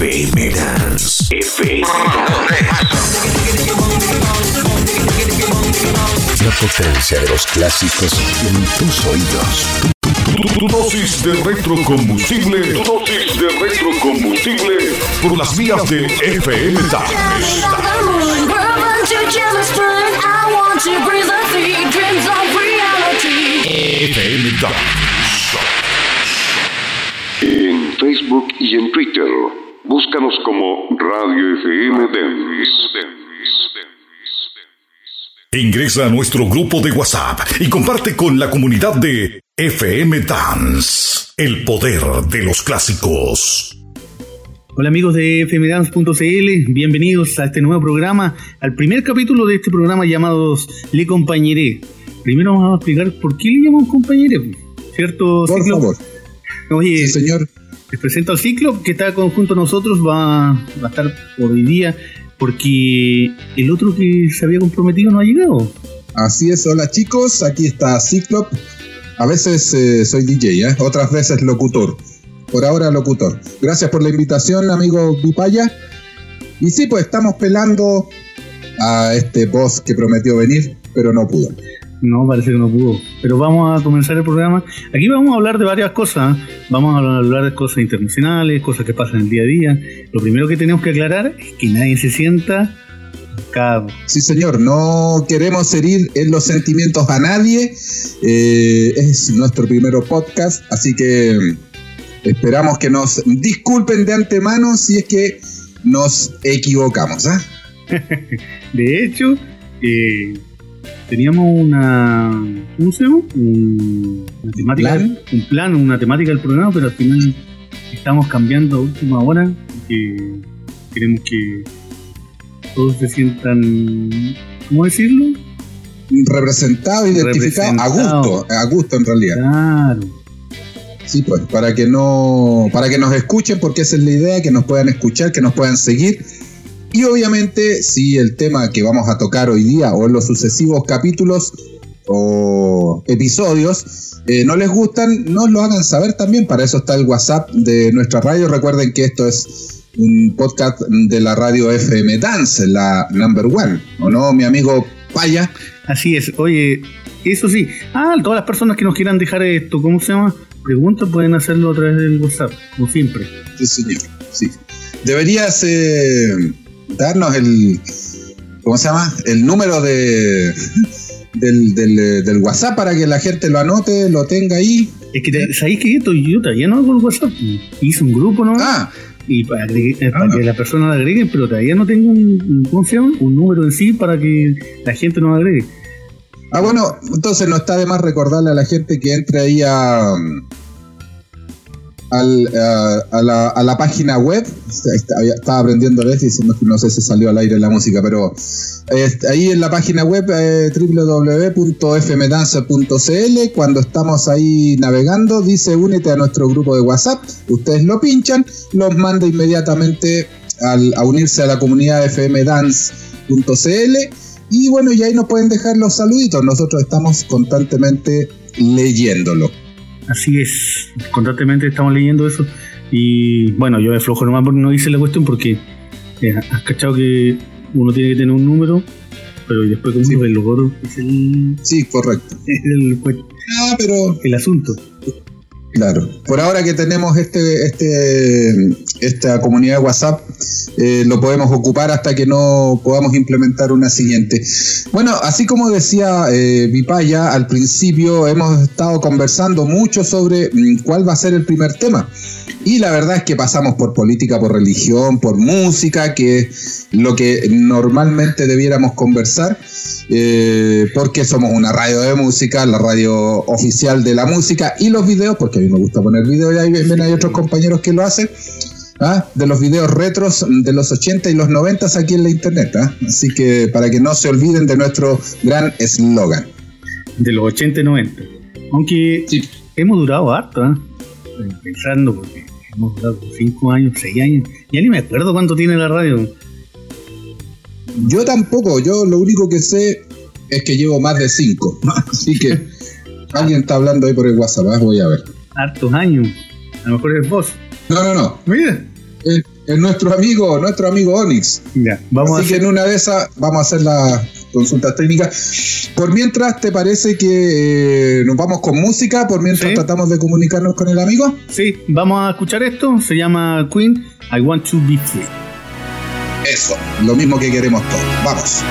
FM Dance. FM La potencia de los clásicos en tus oídos. Tu, dosis de retrocombustible. Tu dosis de retrocombustible por las vías de FM Dance. FM Dance. En Facebook y en Twitter, búscanos como Radio FM Dance. Ingresa a nuestro grupo de WhatsApp y comparte con la comunidad de FM Dance, el poder de los clásicos. Hola amigos de fmdance.cl, bienvenidos a este nuevo programa, al primer capítulo de este programa llamado Le Compañeré. Primero vamos a explicar por qué le llamamos compañeré, ¿cierto? Por favor. Oye, sí, señor. Les presento al ciclo que está junto a nosotros, va, va a estar por hoy día, porque el otro que se había comprometido no ha llegado. Así es, hola chicos, aquí está Ciclop. A veces eh, soy DJ, ¿eh? otras veces locutor. Por ahora locutor. Gracias por la invitación, amigo Vipaya. Y sí, pues estamos pelando a este boss que prometió venir, pero no pudo. No, parece que no pudo. Pero vamos a comenzar el programa. Aquí vamos a hablar de varias cosas. Vamos a hablar de cosas internacionales, cosas que pasan en el día a día. Lo primero que tenemos que aclarar es que nadie se sienta cabo. Sí, señor. No queremos herir en los sentimientos a nadie. Eh, es nuestro primer podcast, así que esperamos que nos disculpen de antemano si es que nos equivocamos. ¿ah? de hecho, eh, teníamos una. ¿Cómo se llama? Un, una temática. ¿Plan? Un plan, una temática del programa, pero al final estamos cambiando a última hora. Que queremos que todos se sientan. ¿Cómo decirlo? Representado, identificado, a gusto, a gusto en realidad. Claro. Sí, pues, para que no, para que nos escuchen, porque esa es la idea, que nos puedan escuchar, que nos puedan seguir. Y obviamente, si el tema que vamos a tocar hoy día o en los sucesivos capítulos o episodios eh, no les gustan, nos lo hagan saber también. Para eso está el WhatsApp de nuestra radio. Recuerden que esto es un podcast de la radio FM Dance, la number one. ¿O no, mi amigo Paya? Así es. Oye, eso sí. Ah, todas las personas que nos quieran dejar esto, ¿cómo se llama? Preguntas pueden hacerlo a través del WhatsApp, como siempre. Sí, señor. Sí. Deberías eh, darnos el. ¿Cómo se llama? El número de. Del, del, del WhatsApp para que la gente lo anote, lo tenga ahí. Es que, ¿sabéis que esto yo todavía no hago el WhatsApp? Hice un grupo, ¿no? Ah, Y para, agregue- eh, para Ah. que las personas lo agreguen, pero todavía no tengo un, un-. Un número en sí para que la gente nos agregue. ah, bueno, entonces no está de más recordarle a la gente que entre ahí a. al- a, la, página web. Estaba aprendiendo a veces diciendo que no sé si salió al aire la música, pero eh, ahí en la página web eh, cuando estamos ahí navegando, dice únete a nuestro grupo de WhatsApp. Ustedes lo pinchan, los manda inmediatamente a unirse a la comunidad fmdance.cl. Y bueno, y ahí nos pueden dejar los saluditos. Nosotros estamos constantemente leyéndolo. Así es, constantemente estamos leyendo eso. Y bueno, yo me flojo nomás porque no hice la cuestión porque eh, has cachado que uno tiene que tener un número, pero después como Sí. el logro es el, Sí, correcto. el, Ah, pero el asunto. Claro. Por ahora que tenemos este, este, esta comunidad de WhatsApp, eh, lo podemos ocupar hasta que no podamos implementar una siguiente. Bueno, así como decía eh, Vipaya al principio, hemos estado conversando mucho sobre mm, cuál va a ser el primer tema. Y la verdad es que pasamos por política, por religión, por música, que es lo que normalmente debiéramos conversar, eh, porque somos una radio de música, la radio oficial de la música, y los videos, porque a mí me gusta poner videos, y ahí ven, hay otros compañeros que lo hacen, ¿ah? de los videos retros de los 80 y los 90 aquí en la internet. ¿ah? Así que para que no se olviden de nuestro gran eslogan. De los 80 y 90. Aunque Sí. hemos durado harto, ¿eh? Pensando, porque hemos durado 5 años, 6 años. Ya ni me acuerdo cuánto tiene la radio. Yo tampoco, yo lo único que sé es que llevo más de 5. Así que alguien está hablando ahí por el WhatsApp, ¿ah? voy a ver. Hartos años. A lo mejor es vos. No, no, no. Mira. Es, Es nuestro amigo, nuestro amigo Onyx. Ya, vamos Así a que hacer- en una de esas vamos a hacer las consultas técnicas. Por mientras, ¿te parece que eh, nos vamos con música? Por mientras Sí. tratamos de comunicarnos con el amigo. Sí, vamos a escuchar esto. Se llama Queen, I Want to Be Free. Eso, lo mismo que queremos todos. Vamos.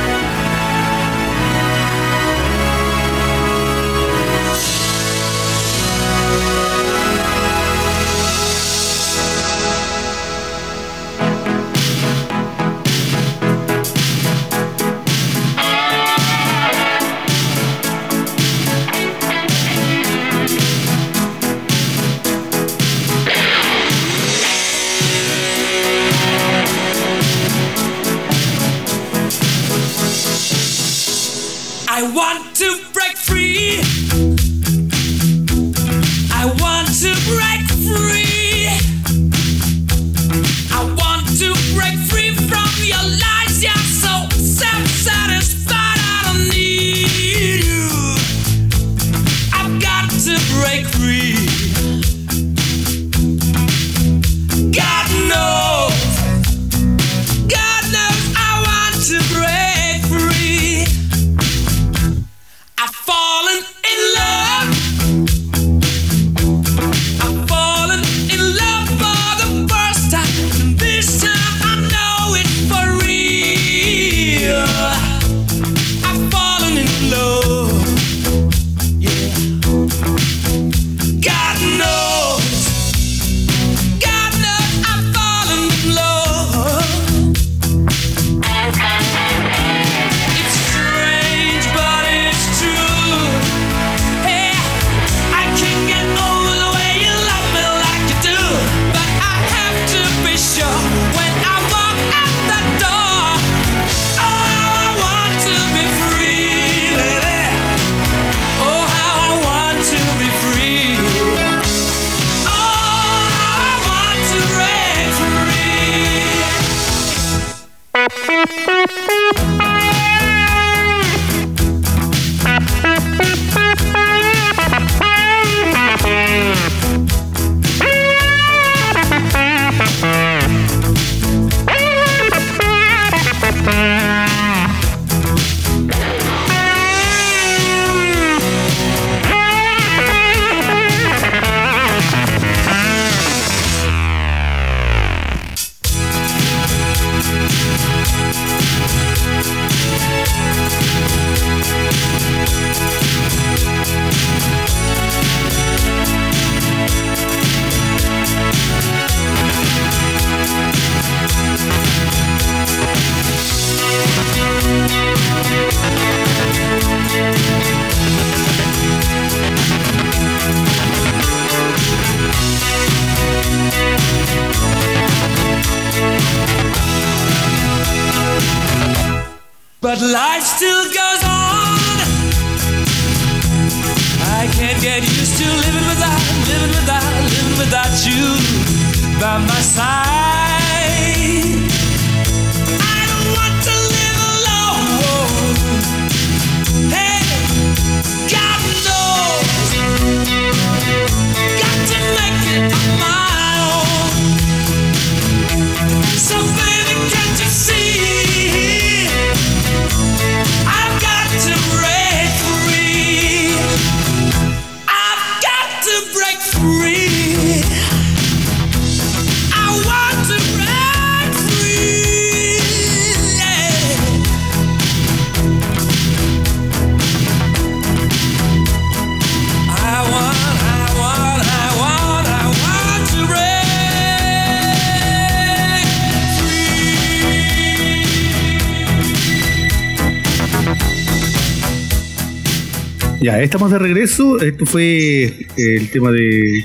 Ya, estamos de regreso. Esto fue eh, el tema de.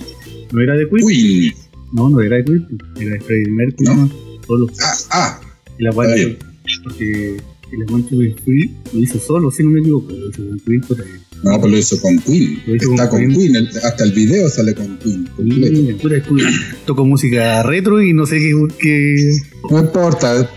¿No era de Queen? Queen. No, no era de Queen. Era de Freddie Mercury. Solo. Ah, ah, Y la porque el to Be Free lo hizo solo, si no me equivoco. Lo hizo con Queen. No, pues lo hizo con Queen. Hizo Está con Queen. Queen. hasta el video sale con Queen. completo. Y pura Queen. Toco música retro y no sé qué. qué- No importa.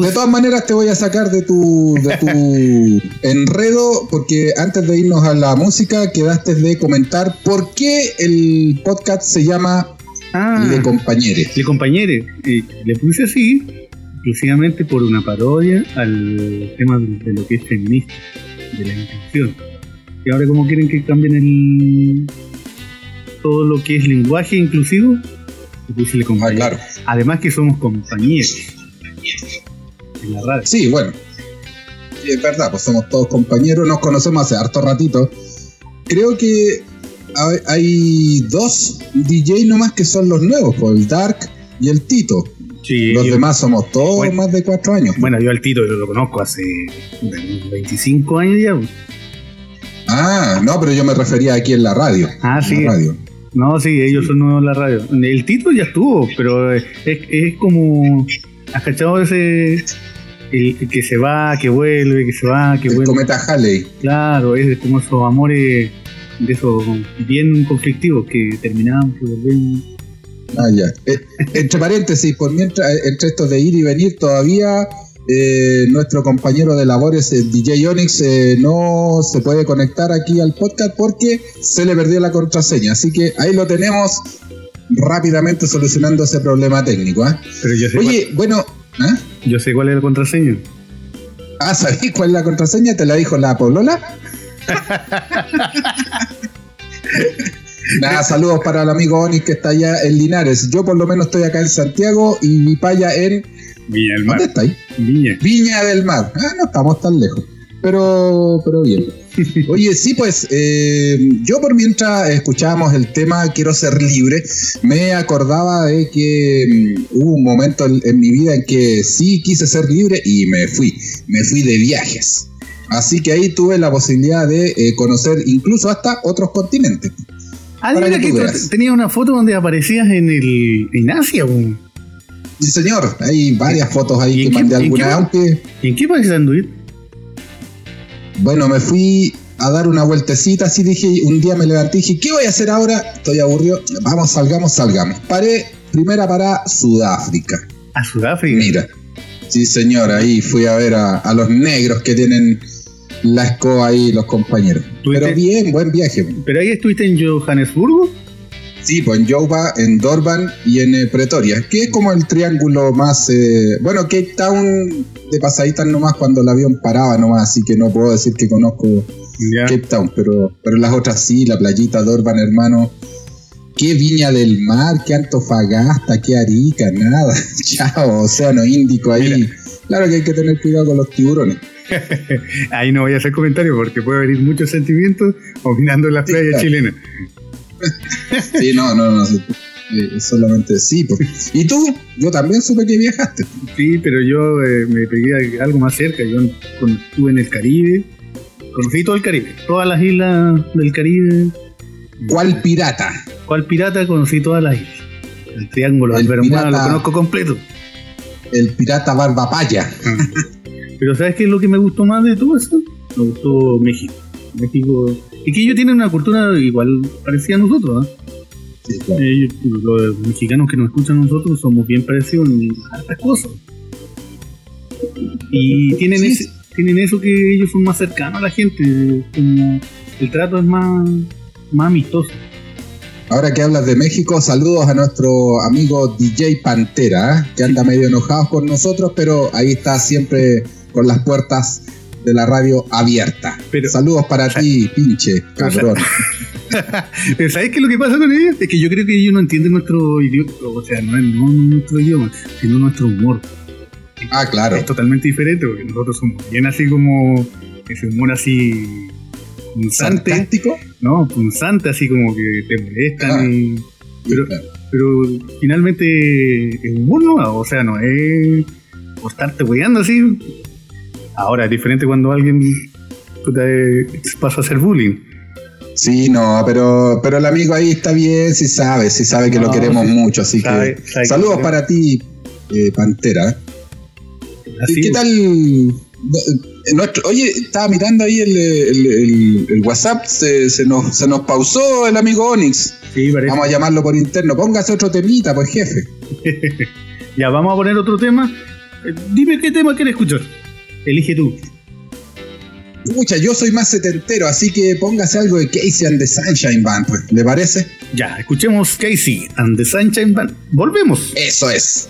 De todas maneras te voy a sacar de tu, de tu enredo porque antes de irnos a la música quedaste de comentar por qué el podcast se llama Ah, Le Compañere. Le Compañere. eh, le puse así exclusivamente por una parodia al tema de lo que es feminista, de la inclusión. Y ahora como quieren que cambien el todo lo que es lenguaje inclusivo, le puse Le Ah, Compañere. claro. Además que somos compañeros en la radio. Sí, bueno. Sí, es verdad, pues somos todos compañeros, nos conocemos hace harto ratito. Creo que hay, dos DJ nomás que son los nuevos, pues el Dark y el Tito. Sí, Los yo- demás somos todos Bueno. más de cuatro años. Bueno, yo al Tito lo, lo conozco hace puta, unos 25 años ya. Ah, no, pero yo me refería aquí en la radio. Ah, en sí. La radio. No, sí, ellos son nuevos en la radio. El Tito ya estuvo, pero es, es como. ¿Has cachado ese. El, el que se va, que vuelve, que se va, que El vuelve? cometa Halley. Claro, es como esos amores de esos bien conflictivos que terminamos, que volvemos. Ah, ya. Eh, entre paréntesis, por mientras, eh, entre estos de ir y venir, todavía eh, nuestro compañero de labores, el DJ Onyx, eh, no se puede conectar aquí al podcast porque se le perdió la contraseña. Así que ahí lo tenemos rápidamente solucionando ese problema técnico. ¿ah? Pero yo sé, Oye, bueno, ¿ah? Yo sé cuál es el contraseño. ah, ¿sabéis cuál es la contraseña? ¿Te la dijo la Polola? Nada, saludos para el amigo Onyx que está allá en Linares. Yo por lo menos estoy acá en Santiago y mi paya en... Viña del ¿Dónde está ahí? Viña. Viña del Mar. Ah, no estamos tan lejos. Pero, pero bien. Oye, sí, pues eh, yo por mientras escuchábamos el tema Quiero ser libre, me acordaba de que mm, hubo un momento en, en mi vida en que sí quise ser libre y me fui. Me fui de viajes. Así que ahí tuve la posibilidad de eh, conocer incluso hasta otros continentes. Ah, mira que tenías una foto donde aparecías en el en Asia. Sí, señor, hay varias fotos ¿Y ahí que mandé qué- aunque ¿Y en qué país anduve? Bueno, me fui a dar una vueltecita, así dije, un día me levanté y dije, ¿qué voy a hacer ahora? Estoy aburrido, vamos, salgamos, salgamos. Paré, primera para Sudáfrica. A Sudáfrica. Mira, sí señor, ahí fui a ver a, a los negros que tienen la escoba ahí, los compañeros. Pero bien, buen viaje. Pero ahí estuviste en Johannesburgo. Sí, pues en Jouba, en Durban y en eh, Pretoria, que es como el triángulo más... eh, bueno, Cape Town de pasaditas nomás cuando el avión paraba nomás, así que no puedo decir que conozco. Cape Town, pero, pero las otras sí, la playita Dorban, hermano. Qué Viña del Mar, qué Antofagasta, qué Arica, nada. Chao, Océano Índico ahí. Claro que hay que tener cuidado con los tiburones. Ahí no voy a hacer comentarios porque puede venir muchos sentimientos opinando en las Sí, playas claro. chilenas. Sí, no, no, no. eh, solamente sí. pues. ¿Y tú? Yo también supe que viajaste. Sí, pero yo eh, me pegué algo más cerca. Yo estuve en el Caribe, conocí todo el Caribe, todas las islas del Caribe. ¿Cuál pirata? ¿Cuál pirata? Conocí todas las islas. El Triángulo El Bermuda lo conozco completo. El pirata Barbapaya. Pero ¿sabes qué es lo que me gustó más de todo eso? Me gustó México. México. Y que ellos tienen una cultura igual parecida a nosotros. Sí, claro. Ellos, los mexicanos que nos escuchan a nosotros somos bien parecidos en hartas cosas. Y tienen, Sí. ese, tienen eso que ellos son más cercanos a la gente, como el trato es más, más amistoso. Ahora que hablas de México, saludos a nuestro amigo DJ Pantera, ¿eh? que anda medio enojado con nosotros, pero ahí está siempre con las puertas de la radio abiertas. Pero- saludos para ti, pinche cabrón. Pero ¿Sabes qué es lo que pasa con ellos? Es que yo creo que ellos no entienden nuestro idioma, o sea, no no nuestro idioma, sino nuestro humor. Ah, claro. Es totalmente diferente porque nosotros somos bien así como ese humor así punzante, ¿Sarcástico? ¿no? Punzante, así como que te molestan. Ah. y- pero, Claro. pero finalmente es humor, ¿no? O sea, no es por estarte weyando así. Ahora es diferente cuando alguien puta, eh, pasa a hacer bullying. Sí, no, pero, pero el amigo ahí está bien, sí sabe, sí sabe que lo queremos sí. mucho, así Sabe- que sabe que- saludos para ti, eh, Pantera. Así ¿Qué es. tal? Eh, nuestro- oye, estaba mirando ahí el, el- el- el WhatsApp, se, se nos, se nos pausó el amigo Onyx. Sí. Vamos a llamarlo por interno. Póngase otro temita, pues jefe. Ya, vamos a poner otro tema. Dime qué tema quieres escuchar. Elige tú. Pucha, yo soy más setentero, así que póngase algo de Casey and the Sunshine Band, pues. ¿Le parece? Ya, escuchemos Casey and the Sunshine Band. Volvemos. Eso es.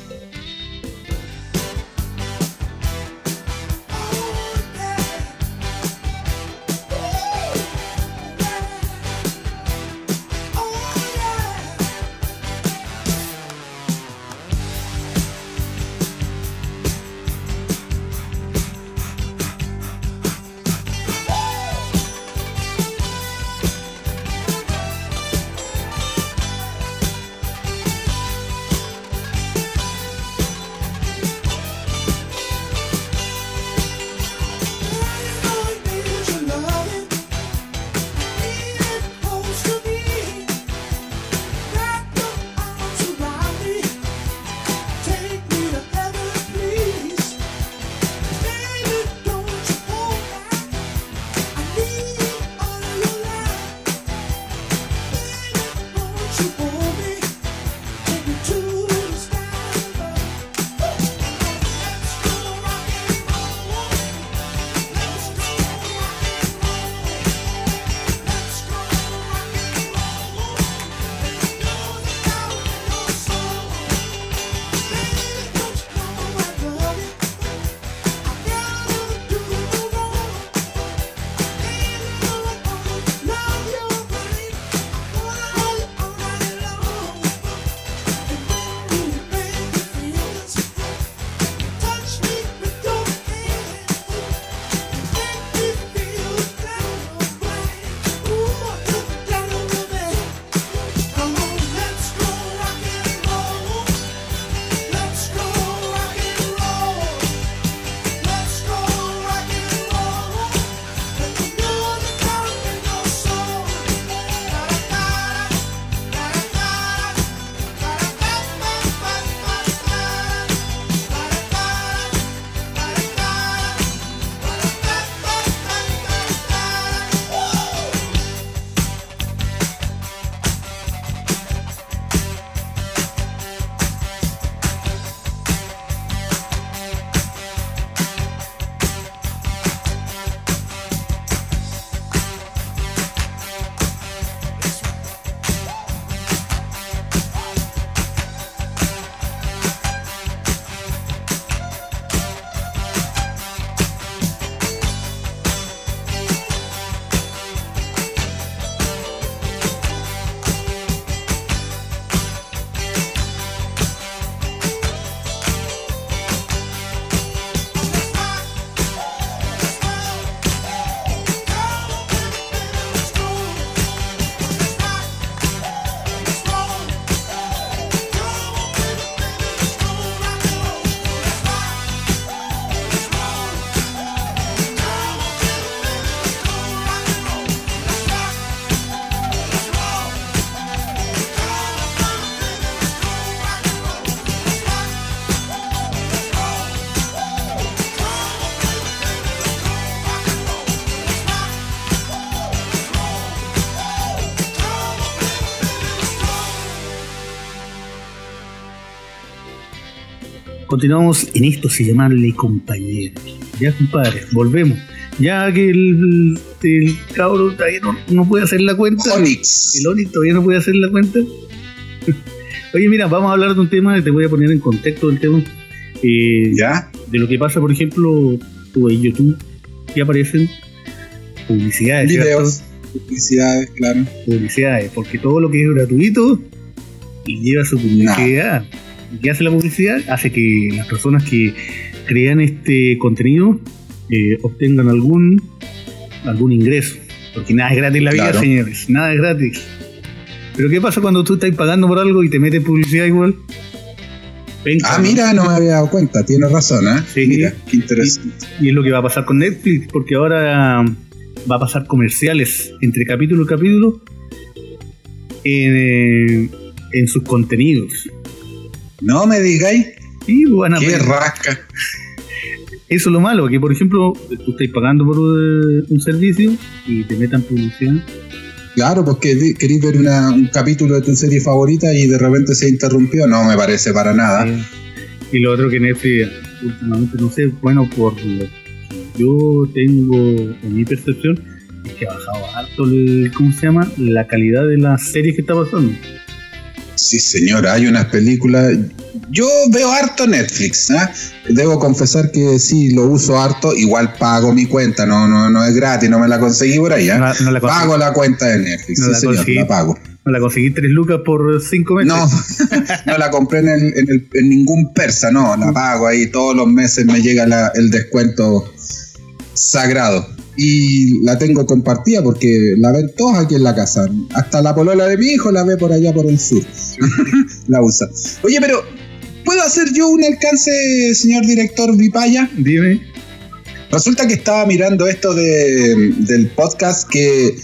Continuamos en esto, se llamarle compañeros. Ya, compadre, volvemos. Ya que el, el cabro todavía no, no puede hacer la cuenta. Onyx. El Onix todavía no puede hacer la cuenta. Oye, mira, vamos a hablar de un tema, te voy a poner en contexto del tema. Eh, ¿Ya? de lo que pasa, por ejemplo, tú en YouTube, que aparecen publicidades. Videos, publicidades, claro. Publicidades, porque todo lo que es gratuito y lleva su publicidad. ¿Y qué hace la publicidad? Hace que las personas que crean este contenido eh, obtengan algún algún ingreso. Porque nada es gratis en la vida, Claro. señores. Nada es gratis. Pero ¿qué pasa cuando tú estás pagando por algo y te metes publicidad igual? Penca, Ah, mira, no me había dado cuenta, tienes razón, ¿eh? Sí. Mira, qué interesante. Y es lo que va a pasar con Netflix, porque ahora va a pasar comerciales entre capítulo y capítulo en, en sus contenidos. No me digáis, van a qué rasca. Eso es lo malo, que por ejemplo, tú estás pagando por eh, un servicio y te metan publicidad. Claro, porque queréis ver una- un capítulo de tu serie favorita y de repente se interrumpió, no me parece para nada. Y lo otro que Netflix últimamente, no sé, bueno, por lo- yo tengo, en mi percepción, es que ha bajado harto el, ¿cómo se llama? La calidad de las series que está pasando. Sí, señora, hay unas películas. Yo veo harto Netflix, ¿ah? Debo confesar que sí, lo uso harto. Igual pago mi cuenta, no, no, no es gratis, no me la conseguí por ahí. ¿ah? No la- no la pago la cuenta de Netflix, No sí, la señor, conseguí. la pago. Me la conseguí tres lucas por cinco meses. No, no la compré en, el- en el- en ningún persa, no, la pago ahí. Todos los meses me llega la- el descuento sagrado. Y la tengo compartida porque la ven todos aquí en la casa. Hasta la polola de mi hijo la ve por allá por el sur. la usa. Oye, pero ¿puedo hacer yo un alcance, señor director Vipaya? Dime. Resulta que estaba mirando esto de, del podcast que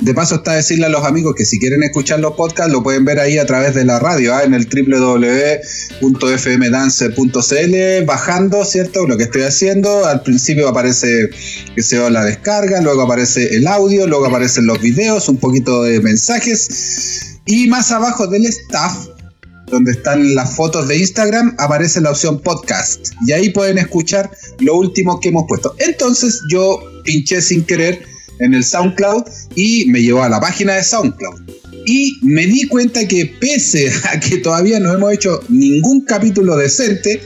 de paso está decirle a los amigos que si quieren escuchar los podcasts lo pueden ver ahí a través de la radio, ¿ah? en el www.fmdance.cl, bajando, ¿cierto? Lo que estoy haciendo. Al principio aparece que se va la descarga, luego aparece el audio, luego aparecen los videos, un poquito de mensajes. Y más abajo del staff donde están las fotos de Instagram, aparece la opción podcast. Y ahí pueden escuchar lo último que hemos puesto. Entonces yo pinché sin querer en el SoundCloud y me llevó a la página de SoundCloud. Y me di cuenta que pese a que todavía no hemos hecho ningún capítulo decente,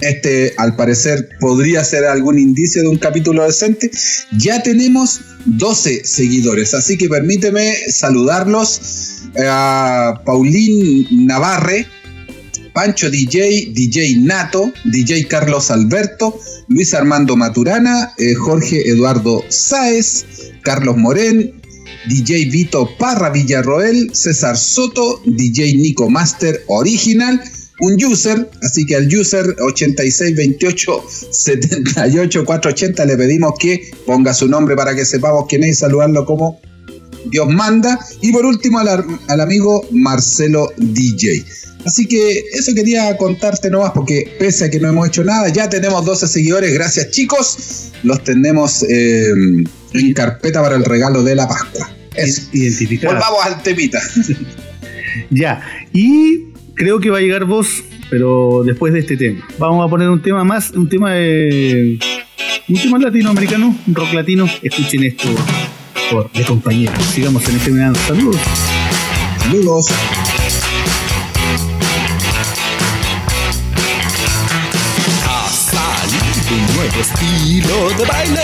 este al parecer podría ser algún indicio de un capítulo decente, ya tenemos 12 seguidores. Así que permíteme saludarlos a Paulín Navarre, Pancho DJ, DJ Nato, DJ Carlos Alberto, Luis Armando Maturana, eh, Jorge Eduardo Sáez, Carlos Morén, DJ Vito Parra Villarroel, César Soto, DJ Nico Master Original, un user, así que al user 8628784480 le pedimos que ponga su nombre para que sepamos quién es y saludarlo como Dios manda. Y por último al amigo Marcelo DJ. Así que eso quería contarte nomás porque pese a que no hemos hecho nada, ya tenemos 12 seguidores. Gracias chicos. Los tenemos eh, en carpeta para el regalo de la Pascua. Eso. Identificada. Volvamos al temita. Ya. Y creo que va a llegar vos, pero después de este tema. Vamos a poner un tema más, un tema de. Un tema latinoamericano, un rock latino. Escuchen esto por de compañeros. Sigamos en este verano. Saludos. Saludos. Ha salido un nuevo estilo de baile.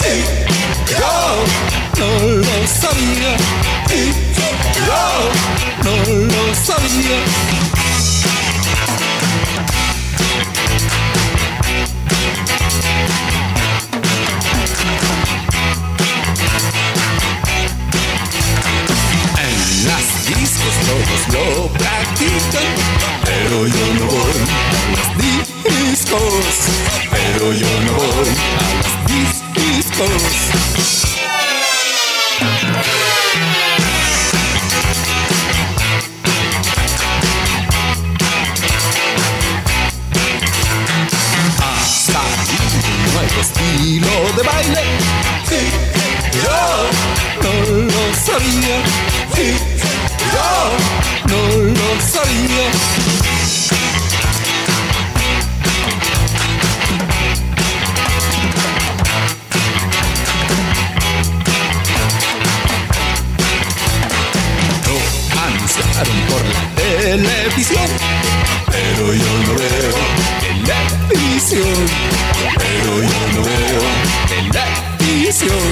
Hip hop, no lo sabía. Hop, no lo sabía. Todos lo practican, pero yo no voy a las discos, pero yo no voy a las discos. Nuevo estilo de baile. Yo no lo sabía. Yo no lo sabía. Televisión, pero yo no veo televisión, pero yo no veo televisión.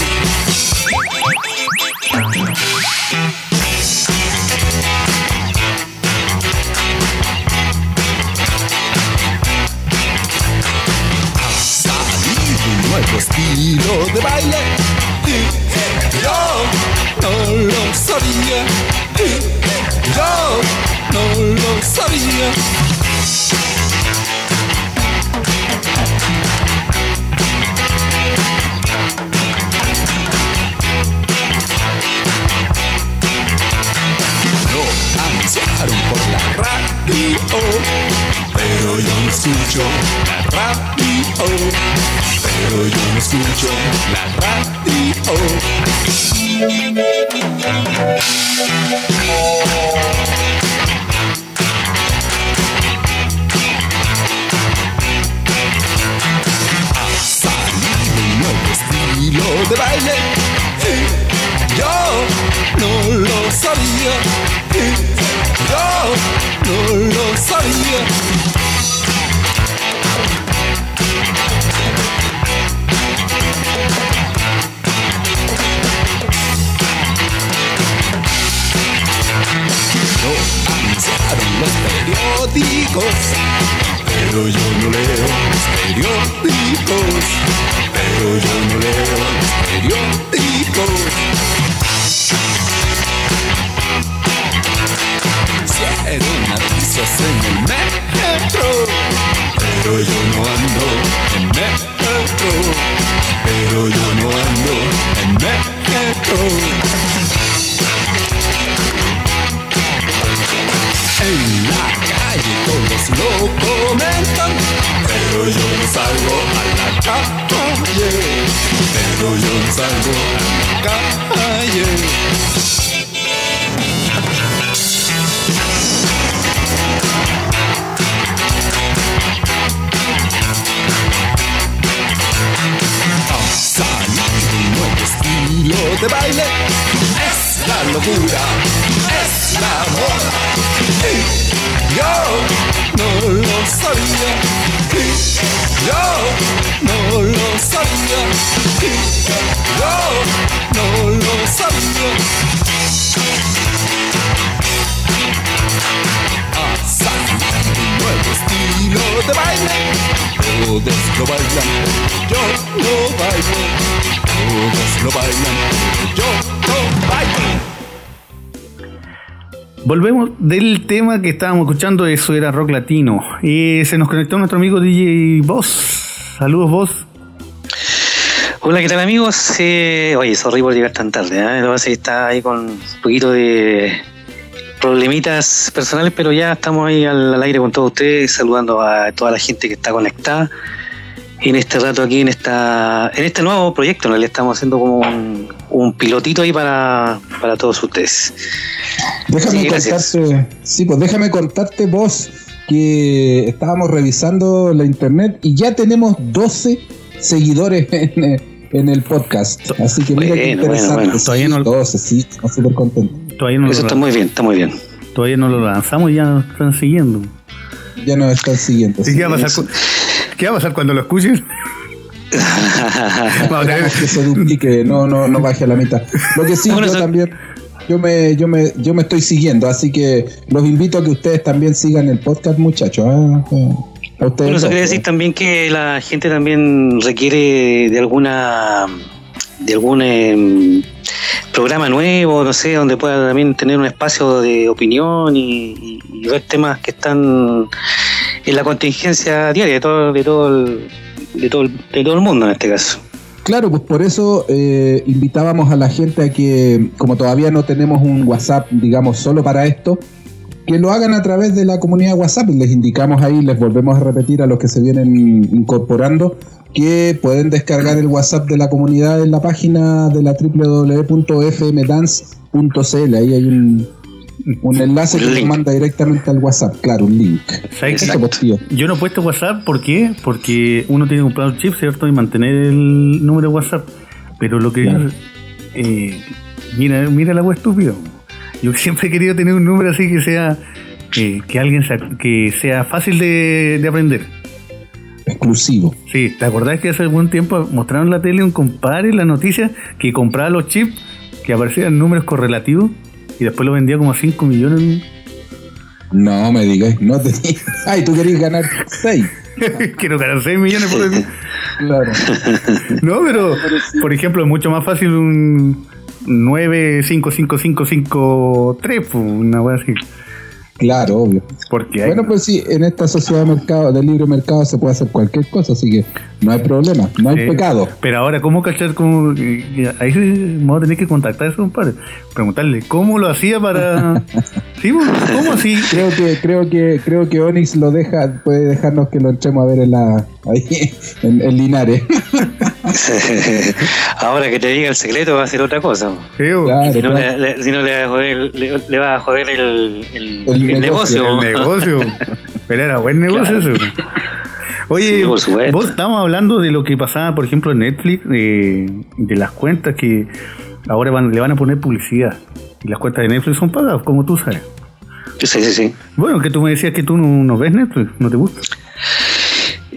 Ha salido un nuevo estilo de baile. Y yo no lo sabía. Y yo no lo sabía. Lo anunciaron por la radio, pero yo no escucho la radio, pero yo no escucho la radio. Baile. Y yo no lo sabía. Yo no lo sabía. Lo los periódicos, pero yo no leo los periódicos, pero yo no leo los periódicos. Hicieron avisos en el metro, pero yo no ando en metro, pero yo no ando en metro. En la calle todos lo comentan, pero yo no salgo a la calle, pero yo no salgo a la calle. De baile, es la locura, es la moda. Y yo no lo sabía, yo no lo sabía, yo no lo sabía. Ha salido un nuevo estilo de baile. Todos lo bailan, yo lo bailo. Todos lo bailan, yo lo bailo. Volvemos del tema que estábamos escuchando, eso era rock latino. Y se nos conectó nuestro amigo DJ Boss. Saludos, Boss. Hola, ¿qué tal amigos? Eh, oye, sorry por llegar tan tarde, ¿eh? Lo que está ahí con un poquito de problemitas personales, pero ya estamos ahí al aire con todos ustedes, saludando a toda la gente que está conectada en este rato aquí, en esta en este nuevo proyecto, en realidad estamos haciendo como un, un pilotito ahí para, para todos ustedes. Déjame Sí, contarte, sí, pues déjame contarte vos que estábamos revisando la internet y ya tenemos 12 seguidores en, en el podcast. Así que mira qué Bueno, interesante. bueno, bueno. Sí, Todavía no- 12, sí, estamos súper. Todavía no, Eso lo, está muy bien, está muy bien. todavía no lo lanzamos y ya nos están siguiendo. Ya nos están siguiendo. ¿Y sí. ¿Qué va, a pasar, cu- ¿Qué va a pasar cuando lo escuchen? Esperamos que se duplique, no, no, no baje a la mitad. Lo que sí, Bueno, yo eso- también, yo me, yo me, yo me estoy siguiendo, así que los invito a que ustedes también sigan el podcast, muchachos. ¿ah? A ustedes Bueno, eso quiere decir ¿eh? también que la gente también requiere de alguna de algún em, programa nuevo, no sé, donde pueda también tener un espacio de opinión y, y- y ver temas que están en la contingencia diaria de todo, de todo el, de todo el, de todo el mundo en este caso. Claro, pues por eso eh, invitábamos a la gente a que, como todavía no tenemos un WhatsApp, digamos, solo para esto, que lo hagan a través de la comunidad WhatsApp. Les indicamos ahí, les volvemos a repetir a los que se vienen incorporando, que pueden descargar el WhatsApp de la comunidad en la página de la www.fmdance.cl. Ahí hay un, un enlace que link. manda directamente al WhatsApp. Claro, un link. ¿Sabes Eso, qué? pues. Yo no he puesto WhatsApp, ¿por qué? Porque uno tiene que comprar un chip, ¿cierto? Y mantener el número de WhatsApp. Pero lo que Claro. eh, mira, mira la web estúpido. Yo siempre he querido tener un número así que sea eh, que alguien sea, que sea fácil de, de aprender. Exclusivo. Sí, ¿te acordás que hace algún tiempo mostraron en la tele un compadre en la noticia que compraba los chips que aparecían números correlativos y después lo vendía como a 5 millones? No me digas, no te. Ay, tú querías ganar 6. Quiero ganar 6 millones por eso. Claro. No, pero por ejemplo, es mucho más fácil un 9555553, pues, una wea así. Claro, obvio. Porque hay, Bueno, pues sí, en esta sociedad de mercado, de libre mercado se puede hacer cualquier cosa, así que no hay problema, no hay eh, pecado. Pero ahora, ¿cómo cachar? Cómo, ahí sí vamos a tener que contactar a ese compadre. Preguntarle, ¿cómo lo hacía para. sí, pues, ¿cómo así? Creo que, creo que, creo que Onix lo deja, puede dejarnos que lo entremos a ver en la, ahí, en, en Linares. Ahora que te diga el secreto va a ser otra cosa. Sí, Claro, Si no, claro. le, si no le va a joder, le, le va a joder el, el- El el negocio, negocio. El negocio. Pero era buen negocio eso. Oye, Sí, vos estamos hablando de lo que pasaba, por ejemplo, en Netflix, de, de las cuentas que ahora van, le van a poner publicidad. Y las cuentas de Netflix son pagadas, como tú sabes. Sí, sí, sí. Bueno, que tú me decías que tú no, no ves Netflix, ¿no te gusta?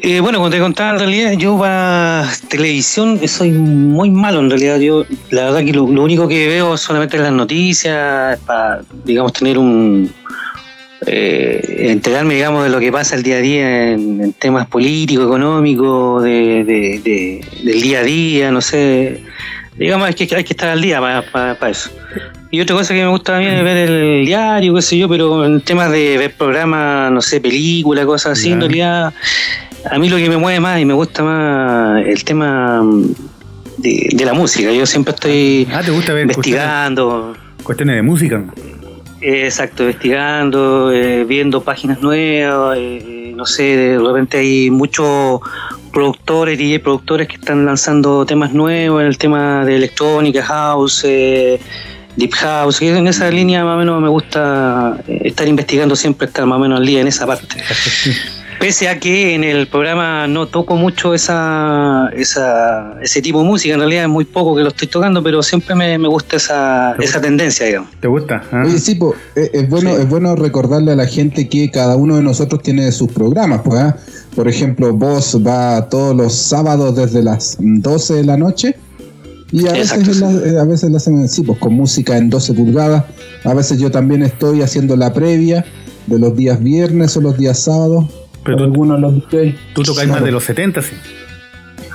Eh, bueno, como te contaba, en realidad yo para televisión soy muy malo, en realidad yo la verdad que lo, lo único que veo solamente las noticias, para, digamos, tener un... Eh, enterarme, digamos, de lo que pasa el día a día en, en temas políticos, económicos, de, de- de- del día a día, no sé. Digamos, es que hay que estar al día para eso. Y otra cosa que me gusta también es ver el diario, qué sé yo, pero en temas de ver programas, no sé, películas, cosas así, en realidad, a mí lo que me mueve más y me gusta más el tema mm, de, de la música. Yo siempre estoy Ah, ¿te gusta ver investigando, Cuestiones de música. eh, exacto, investigando, eh, viendo páginas nuevas, eh, no sé, de repente hay muchos productores, DJ productores que están lanzando temas nuevos en el tema de electrónica, house, eh, deep house, en esa línea más o menos me gusta estar investigando siempre, estar más o menos al día en esa parte. Pese a que en el programa no toco mucho esa, esa, ese tipo de música, en realidad es muy poco que lo estoy tocando, pero siempre me, me gusta esa, esa tendencia, digamos. ¿Te gusta? Ah. Oye, sí, po, eh, es, bueno, es bueno recordarle a la gente que cada uno de nosotros tiene sus programas. Pues, ¿ah? Por ejemplo, vos va todos los sábados desde las 12 de la noche y a Exacto, veces, la, eh, a veces la hacen sí, pues, con música en 12 pulgadas. A veces yo también estoy haciendo la previa de los días viernes o los días sábados. Pero tú- algunos los DJs. Tú tocas más de los 70, sí.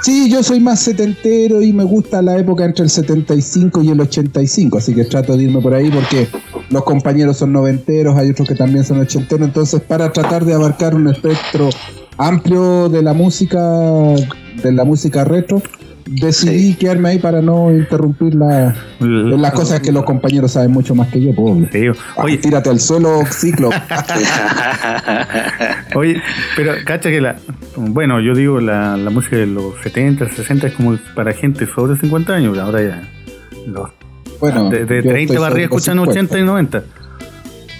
Sí, yo soy más setentero y me gusta la época entre el 75 y el 85, así que trato de irme por ahí porque los compañeros son noventeros, hay otros que también son ochenteros, entonces para tratar de abarcar un espectro amplio de la música, de la música retro, decidí quedarme ahí para no interrumpir la, L- las cosas que los compañeros saben mucho más que yo, pobre. Sí. Oye, tírate al suelo, ciclo. Oye, pero cacha que la. Bueno, yo digo la, la música de los 70, 60 es como para gente sobre 50 años. Ahora ya. Los, Bueno, de, de yo 30 estoy para arriba sobre escuchan 50. 80 y 90.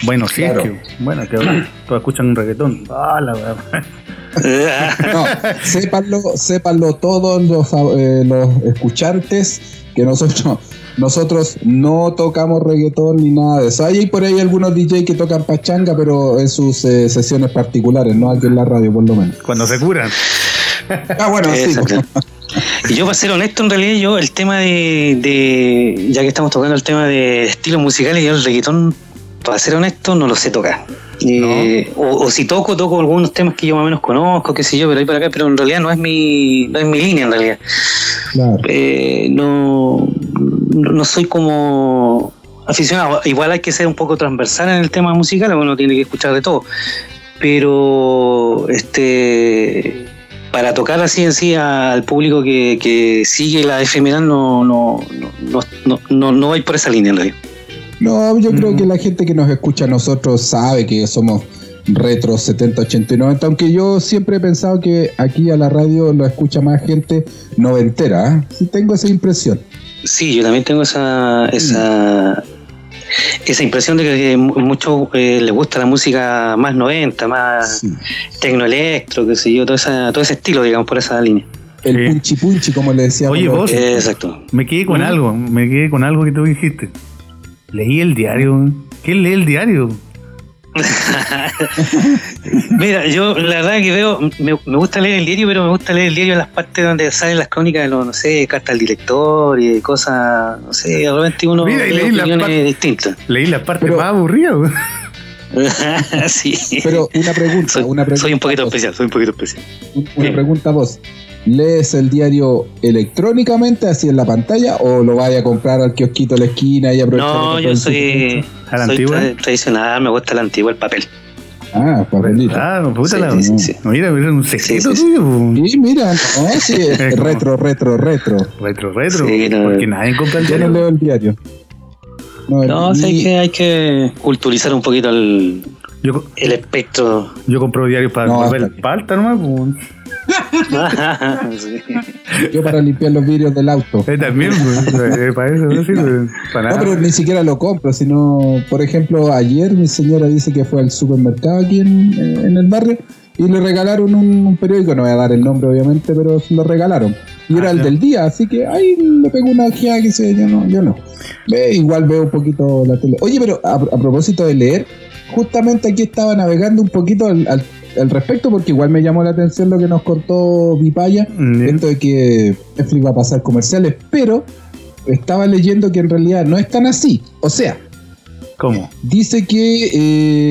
Bueno, sí, Claro. es que. Bueno, que ahora todos escuchan un reggaetón. Ah, la verdad. No, sépanlo, sépanlo todos los, eh, los escuchantes que nosotros nosotros no tocamos reggaetón ni nada de eso. Hay por ahí algunos DJ que tocan pachanga, pero en sus eh, sesiones particulares, no aquí en la radio por lo menos. Cuando se curan. Ah, bueno, sí. Exacto. Y yo, para ser honesto, en realidad, yo el tema de, de- Ya que estamos tocando el tema de estilos musicales, yo el reggaetón, para ser honesto, no lo sé tocar. Eh, o, o si toco, toco algunos temas que yo más o menos conozco, qué sé yo, pero ahí para acá, pero en realidad no es mi, no es mi línea, en realidad. Claro. Eh, no, no soy como aficionado. Igual hay que ser un poco transversal en el tema musical, uno tiene que escuchar de todo. Pero este para tocar así en sí al público que, que sigue la efemeral no, no, no, no, no, no voy por esa línea en realidad. No, yo creo que la gente que nos escucha a nosotros sabe que somos retro 70, 80 y 90, aunque yo siempre he pensado que aquí a la radio lo escucha más gente noventera. ¿eh? Sí tengo esa impresión. Sí, yo también tengo esa esa, esa impresión de que mu- mucho eh, les gusta la música más 90, más Sí. tecnoelectro, qué sé yo, todo, esa, todo ese estilo, digamos, por esa línea. El Sí. punchi punchi, como le decíamos. Oye, vos- Eh, exacto. Me quedé con algo. Me quedé con algo que tú dijiste. Leí el diario. ¿Quién lee el diario? Mira, yo la verdad que veo, me, me gusta leer el diario, pero me gusta leer el diario en las partes donde salen las crónicas de los, no sé, cartas al director y cosas, no sé, de repente uno Mira, leí las opiniones partes- distintas. Leí la parte Pero- más aburrida. güey. sí. Pero una pregunta, soy, una pregunta. soy un poquito especial, soy un poquito especial. Una pregunta a vos. ¿Lees el diario electrónicamente, así en la pantalla, o lo vaya a comprar al kiosquito de la esquina y aprovechar? No, yo el soy, ¿A la soy antigua? tra- tradicional, me gusta la antigua, el papel. Ah, papelito. Ah, puta Sí, la. sí, sí, sí. Mira, mira, un secreto Sí, sí, sí. tuyo. Y mira, no, sí, es retro, retro, retro. Retro, retro. Sí, no, porque nadie compra el Yo no diario. leo el diario. No, No, sí, ni- que, hay que culturizar un poquito el, Yo, el espectro. yo compro diarios para No, aquí. palta nomás. Sí. yo para limpiar los vidrios del auto. Eh, también. Eh, para eso, no sirve. Para No, nada. pero ni siquiera lo compro, sino, por ejemplo, ayer mi señora dice que fue al supermercado aquí en, en el barrio y le regalaron un, un periódico, no voy a dar el nombre obviamente, pero se lo regalaron. Y Ah, era el ya. del día, así que ahí le pego una ojeada que sé, yo no, yo no. Ve, igual veo un poquito la tele. Oye, pero a, a propósito de leer, justamente aquí estaba navegando un poquito al, al- al respecto, porque igual me llamó la atención lo que nos cortó Vipaya, Mm. esto de que Netflix va a pasar comerciales, pero estaba leyendo que en realidad no es tan así. O sea, ¿Cómo? dice que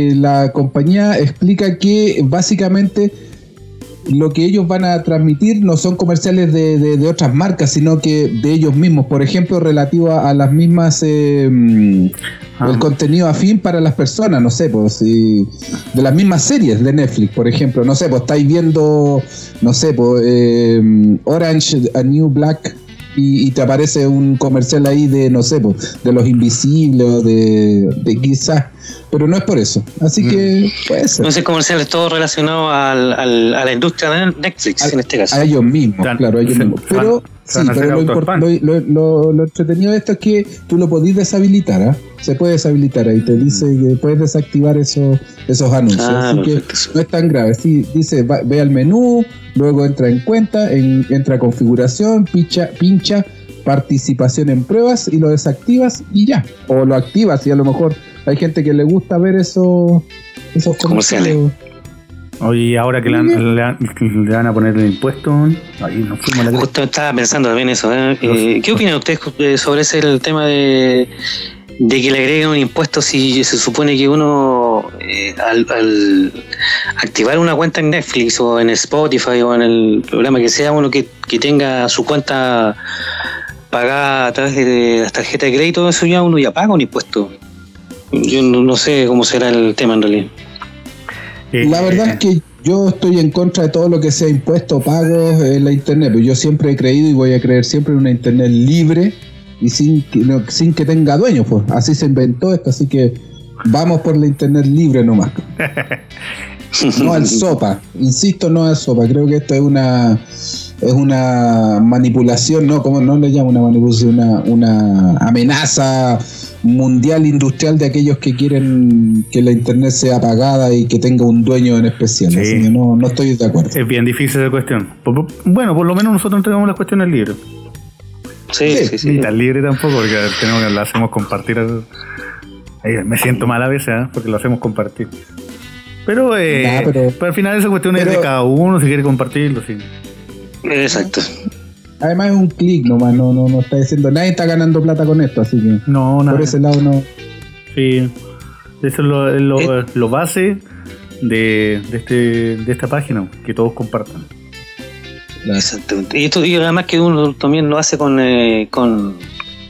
eh, la compañía explica que básicamente lo que ellos van a transmitir no son comerciales de, de- de otras marcas, sino que de ellos mismos. Por ejemplo, relativo a, a las mismas... eh, mm, Ah. el contenido afín para las personas, no sé, pues si- de las mismas series de Netflix, por ejemplo, no sé, pues estáis viendo, no sé, pues eh, Orange, A New Black y, y te aparece un comercial ahí de, no sé, pues, de los invisibles o de, de quizás, pero no es por eso, así que puede ser. Entonces, comerciales todo relacionado al, al- a la industria de Netflix, Al- en este caso. A ellos mismos, Tan- claro, a ellos mismos. Pero, van sí, pero lo, lo- lo- lo entretenido de esto es que tú lo podís deshabilitar, ¿ah? Se puede deshabilitar ahí, te dice que puedes desactivar esos, esos anuncios. Ah, así que no es tan grave. Sí, dice, va- ve al menú, luego entra en cuenta, en- entra a configuración, pincha, pincha participación en pruebas y lo desactivas y ya. O lo activas y a lo mejor hay gente que le gusta ver eso, esos Comerciales. Oye, ahora que le, han- le han- le van a poner el impuesto, ahí nos fuimos a la. Justo estaba pensando también eso. ¿eh? Eh, ¿Qué opinan ustedes eh, sobre ese el tema de, de que le agreguen un impuesto si se supone que uno eh, al, al activar una cuenta en Netflix o en Spotify o en el programa que sea, uno que, que tenga su cuenta pagada a través de las tarjetas de crédito, eso ya uno ya paga un impuesto. Yo no, no sé cómo será el tema en realidad. Eh, La verdad es que yo estoy en contra de todo lo que sea impuesto, pagos en la internet. Pues yo siempre he creído y voy a creer siempre en una internet libre y sin que, no- sin que tenga dueños. Pues así se inventó esto, así que vamos por la internet libre nomás. No al sopa, insisto, no al sopa. Creo que esto es una es una manipulación, no, como no le llamo una manipulación, una, una amenaza mundial industrial de aquellos que quieren que la internet sea apagada y que tenga un dueño en especial. Sí. Así que no, no estoy de acuerdo. Es bien difícil esa cuestión. Bueno, por lo menos nosotros entregamos las cuestiones libres. Sí, Sí, sí, sí. Ni tan libre tampoco, porque tenemos que la hacemos compartir. Me siento mal a veces, ¿ah? porque lo hacemos compartir. Pero, eh, pero, pero- al final esa cuestión es de cada uno, si quiere compartirlo. Sí. Exacto. Además es un clic nomás, no, no, no está diciendo, nadie está ganando plata con esto, así que No, nada. por ese lado no. Sí. Eso es lo, es lo, Eh. lo base de, de, este, de esta página, que todos compartan. Exactamente. Y esto y además que uno también lo hace con, eh, con,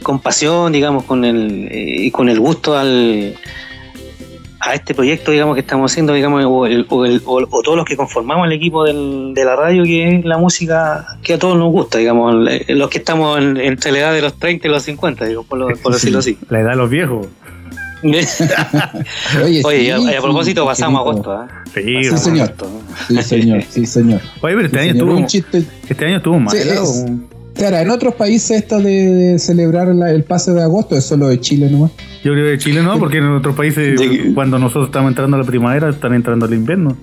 con pasión, digamos, con el, eh, y con el gusto al a este proyecto, digamos, que estamos haciendo, digamos, o, el- o el- o- o todos los que conformamos el equipo del- de la radio, que es la música que a todos nos gusta, digamos, eh, los que estamos en- entre la edad de los 30 y los 50, digo, por, lo- por decirlo así. La edad de los viejos. Oye, Oye, sí, y a, sí, propósito, pasamos agosto, ¿eh? Sí, señor. Sí, señor, sí, señor. Oye, pero este Sí, año, estuvo, Un chiste. este año estuvo mal. Sí, helado. es- Claro, en otros países esto de, de celebrar la- el pase de agosto es solo de Chile nomás. Yo creo que Chile no, porque en otros países, De- cuando nosotros estamos entrando a la primavera, están entrando al invierno.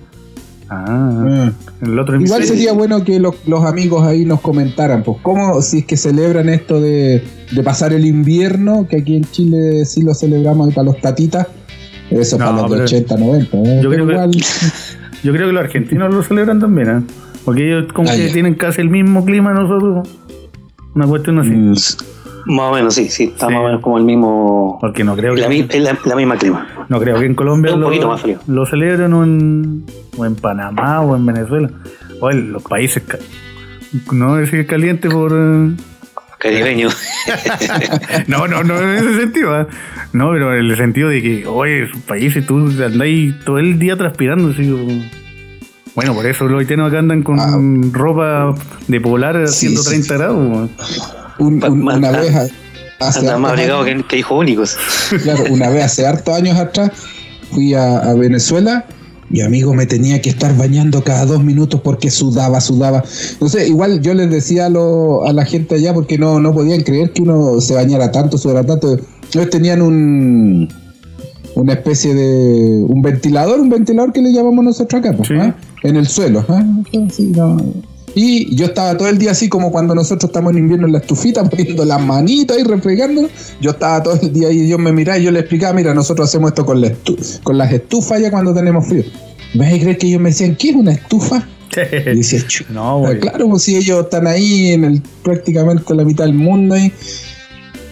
Ah, en el otro Igual sería bueno que los, los amigos ahí nos comentaran, pues, cómo, si es que celebran esto de, de pasar el invierno, que aquí en Chile sí lo celebramos ahí para los tatitas, eso No, para los de pero- 80, 90. ¿eh? Yo creo que- igual, Yo creo que los argentinos lo celebran también, ¿eh? Porque ellos como Ah, que tienen casi el mismo clima nosotros. Una cuestión así. Mm. Más o menos, sí, sí, está Sí. más o menos como el mismo, Porque no creo que, la, la, la misma clima. no creo que en Colombia Es un lo, poquito más frío. lo celebren o en, o en Panamá o en Venezuela. O en los países, no decir caliente por... eh, Caribeño. No, no, no en ese sentido. ¿eh? No, pero en el sentido de que, oye, países, tú andáis todo el día transpirando. Así, como- bueno, por eso los haitianos acá andan con Ah. ropa de polar a Sí, 130 sí. grados. Un- un- una vez, a- hace Anda más hartos abrigado años- que, que hijos únicos. Claro, una vez hace hartos años atrás fui a, a Venezuela y amigo me tenía que estar bañando cada dos minutos porque sudaba, sudaba. Entonces, igual yo les decía a, lo- a la gente allá porque no, no podían creer que uno se bañara tanto, sudara tanto. Ellos tenían un una especie de un ventilador, un ventilador que le llamamos nosotros acá, pues, Sí. ¿ah? en el suelo. ¿ah? Sí, no. Y yo estaba todo el día así como cuando nosotros estamos en invierno en la estufita, poniendo las manitas y refregando. Yo estaba todo el día ahí y yo me miraba y yo le explicaba, mira, nosotros hacemos esto con, la estu- con las estufas ya cuando tenemos frío. ¿Me vas a creer que ellos me decían, ¿qué es una estufa? Y decía, no, güey. claro, pues si ellos están ahí en el prácticamente la mitad del mundo ahí.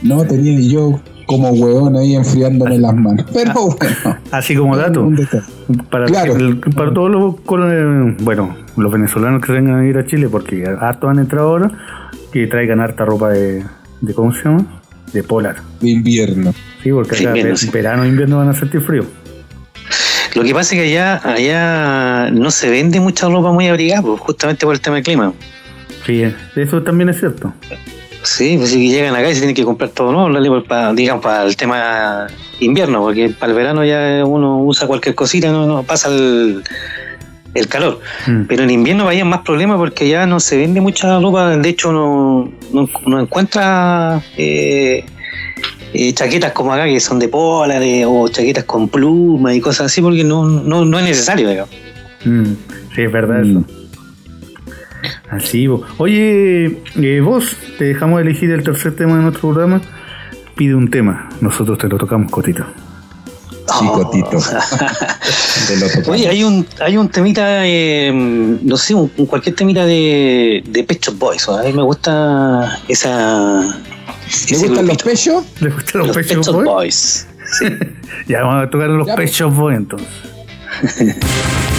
No, tenía yo como huevón ahí enfriándome las manos. Pero bueno. Así como dato, para, Claro. el- para todos los, eh, bueno, los venezolanos que vengan a ir a Chile, porque hartos han entrado ahora, que traigan harta ropa de, de ¿cómo se llama? De polar. De invierno. Sí, porque acá invierno, sí. verano e invierno van a sentir frío. Lo que pasa es que allá, allá no se vende mucha ropa muy abrigada, pues, justamente por el tema del clima. Sí, eso también es cierto. Sí, pues si llegan acá y se tienen que comprar todo nuevo, digamos, para el tema invierno, porque para el verano ya uno usa cualquier cosita, no, no pasa el, el calor. Mm. Pero en invierno vayan más problemas porque ya no se vende mucha ropa, de hecho no, no, no encuentra eh, eh, chaquetas como acá que son de pola de, o chaquetas con plumas y cosas así porque no, no, no es necesario, digamos. Mm, sí, es verdad Mm. eso. Así, bo. oye, eh, vos te dejamos elegir el tercer tema de nuestro programa. Pide un tema, nosotros te lo tocamos cotito. Chicotito. Te lo tocamos. Oye, hay un, hay un temita, eh, no sé, un, un cualquier temita de, de Pet Shop Boys. ¿o? A mí me gusta esa. ¿Le gustan los pechos? ¿Le gustan los, Los pechos boys? Ya vamos a tocar los Ya, pues. pechos boys entonces.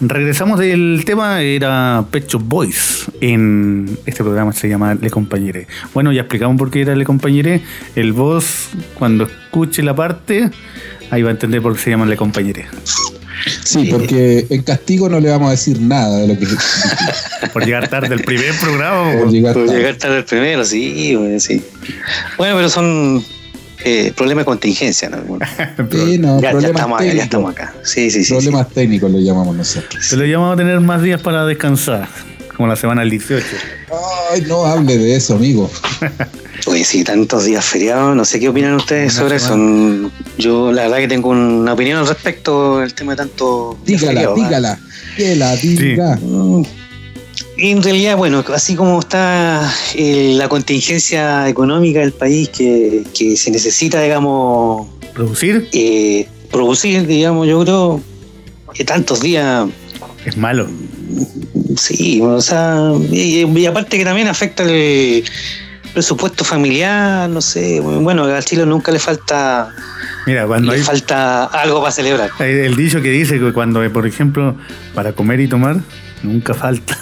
regresamos del tema, era Pecho Boys. En este programa se llama Le Compañere. Bueno, ya explicamos por qué era Le Compañere. El voz, cuando escuche la parte, ahí va a entender por qué se llama Le Compañere. Sí, porque en castigo no le vamos a decir nada de lo que Por llegar tarde el primer programa. por po. llegar Por tarde. llegar tarde el primero, sí, bueno, sí. Bueno, pero son eh, problemas de contingencia, ¿no? Bueno, Sí, no, ya, ya estamos acá, ya estamos acá. Sí, sí, sí. sí. Problemas técnicos lo llamamos nosotros. Se lo llamamos a tener más días para descansar. Como la semana del 18. Ay, no hable de eso, amigo. Oye, sí, tantos días feriados, no sé qué opinan ustedes Una sobre eso. semana. Yo la verdad que tengo una opinión al respecto del tema de tanto días Dígala, feriados, ¿ah? dígala. Que la diga. Mm, En realidad, bueno, así como está eh, la contingencia económica del país que, que se necesita, digamos, Producir eh, producir, digamos, yo creo que tantos días, es malo. sí, o sea, y, y aparte que también afecta el presupuesto familiar, no sé, bueno, a Chile nunca le falta, Mira, cuando le hay, falta algo para celebrar. el dicho que dice que cuando, por ejemplo, para comer y tomar, nunca falta.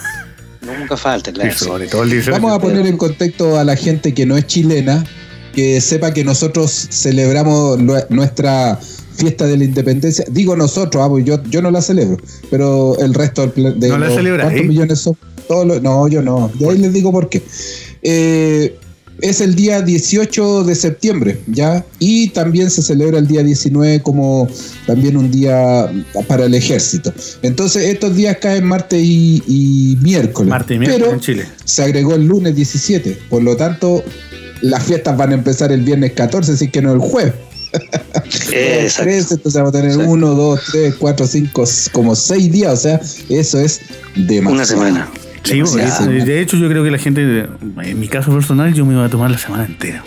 Nunca falta, claro. Sí. sobre todo el 18. Vamos a poner en contexto a la gente que no es chilena, que sepa que nosotros celebramos nue- nuestra fiesta de la independencia. Digo nosotros, ah, pues yo, yo no la celebro, pero el resto del de ¿No la celebras, ¿Cuántos eh? millones son? Todos los- no, yo no. De ahí les digo por qué. Eh, es el día 18 de septiembre, ¿ya? Y también se celebra el día 19 como también un día para el ejército. Entonces, estos días caen martes y, y miércoles. Martes y miércoles Pero en Chile. se agregó el lunes 17. Por lo tanto, las fiestas van a empezar el viernes 14, así que no el jueves. Exacto. 13, entonces vamos a tener Exacto. 1, 2, 3, 4, 5, como 6 días. O sea, eso es demasiado. Una semana. Sí, Demasiado. de hecho yo creo que la gente, en mi caso personal, yo me iba a tomar la semana entera.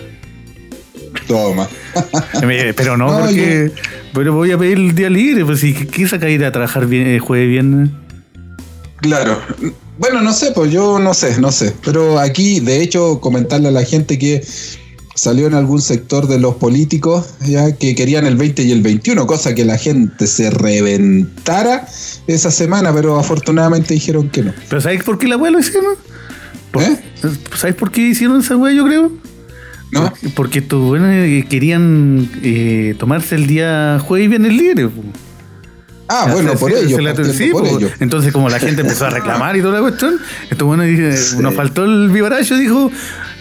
Toma. Pero no, No, porque pero voy a pedir el día libre, pues si quise ir a trabajar bien, eh, jueves viernes. Claro. Bueno, no sé, pues yo no sé, no sé. Pero aquí, de hecho, comentarle a la gente que salió en algún sector de los políticos ya que querían el 20 y el 21, cosa que la gente se reventara esa semana, pero afortunadamente dijeron que no. Pero ¿sabes por qué la weá lo hicieron? Por- ¿Eh? ¿Sabes por qué hicieron esa weá, yo creo? ¿No? Porque, estos buenos eh, querían eh, tomarse el día jueves y viernes libre. po. Ah, O sea, bueno, por se- ello. se la- partiendo sí, por po. ello. Entonces, como la gente empezó a reclamar y toda la cuestión, estos buenos dije, Sí. nos faltó el vivaracho, dijo,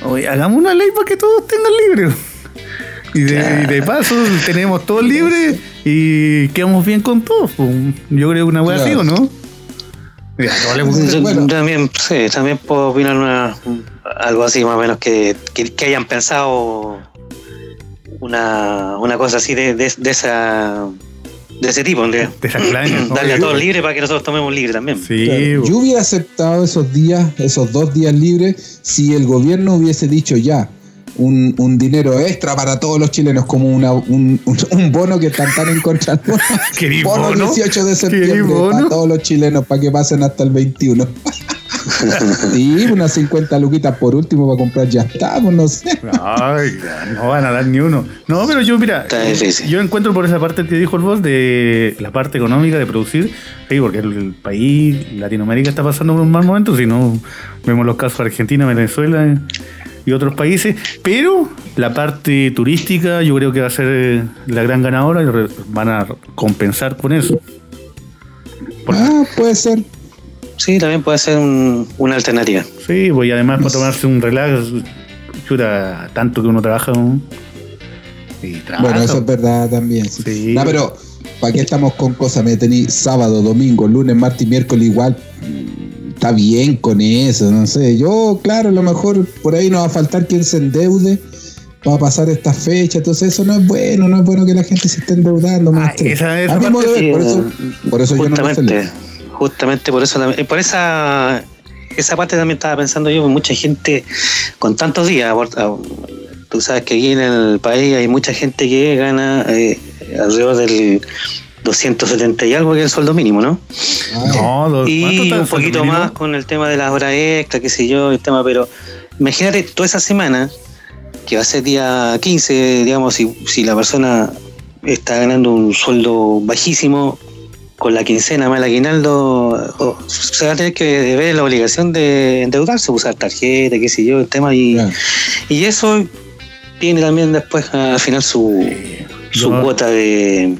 "Oye, hagamos una ley para que todos tengan libre. Y de, y de paso tenemos todos libres y quedamos bien con todos. po. Yo creo que una weá así, ¿o Claro. no? Mira, a todos les gusta- Yo Bueno. también, sí, también puedo opinar una- algo así más o menos que, que, que hayan pensado una, una cosa así de, de, de esa de ese tipo, de de esa claña, ¿no? darle a todos libre para que nosotros tomemos libre también. Sí, Claro. Yo hubiera aceptado esos días, esos dos días libres, si el gobierno hubiese dicho ya un, un dinero extra para todos los chilenos, como una, un, un- un bono que están tan en ¿Querí bono bono? 18 de ¿Querí septiembre bono? para todos los chilenos para que pasen hasta el 21. Sí, unas 50 luquitas por último para comprar ya está, pues no sé. Ay, no van a dar ni uno. No, pero yo, mira, Está difícil. yo encuentro por esa parte que dijo el boss de la parte económica de producir, sí, porque el, el país, Latinoamérica está pasando por un mal momento, si no vemos los casos de Argentina, Venezuela eh, y otros países, pero la parte turística yo creo que va a ser eh, la gran ganadora y van a compensar con eso. Porque- Ah, puede ser. Sí, también puede ser un- una alternativa. Sí, pues y además para tomarse un relax, chuta, tanto que uno trabaja. ¿no? Y trabaja. Bueno, eso es verdad también. Sí. Sí. No, pero ¿para qué estamos con cosas? Me tení sábado, domingo, lunes, martes y miércoles igual. mm, Está bien con eso, no sé. Yo, claro, a lo mejor por ahí nos va a faltar quien se endeude para pasar esta fecha. Entonces eso no es bueno, no es bueno que la gente se esté endeudando. más Ah, esa- A parte modo sí, por eso, por eso yo no lo celebro. Justamente por eso también- por esa esa parte también estaba pensando yo, que mucha gente con tantos días, tú sabes que aquí en el país hay mucha gente que gana eh, alrededor del 270 y algo que es el sueldo mínimo, ¿no? No, dos- ¿cuánto Y un poquito mínimo? más con el tema de las horas extras, qué sé yo, el tema, pero imagínate toda esa semana, que va a ser día 15, digamos, si, si la persona está ganando un sueldo bajísimo, con la quincena más el aguinaldo, se va a tener que ver la obligación de endeudarse, usar tarjeta, qué sé yo, el tema, y, y eso tiene también después al final su, su Yo- cuota de...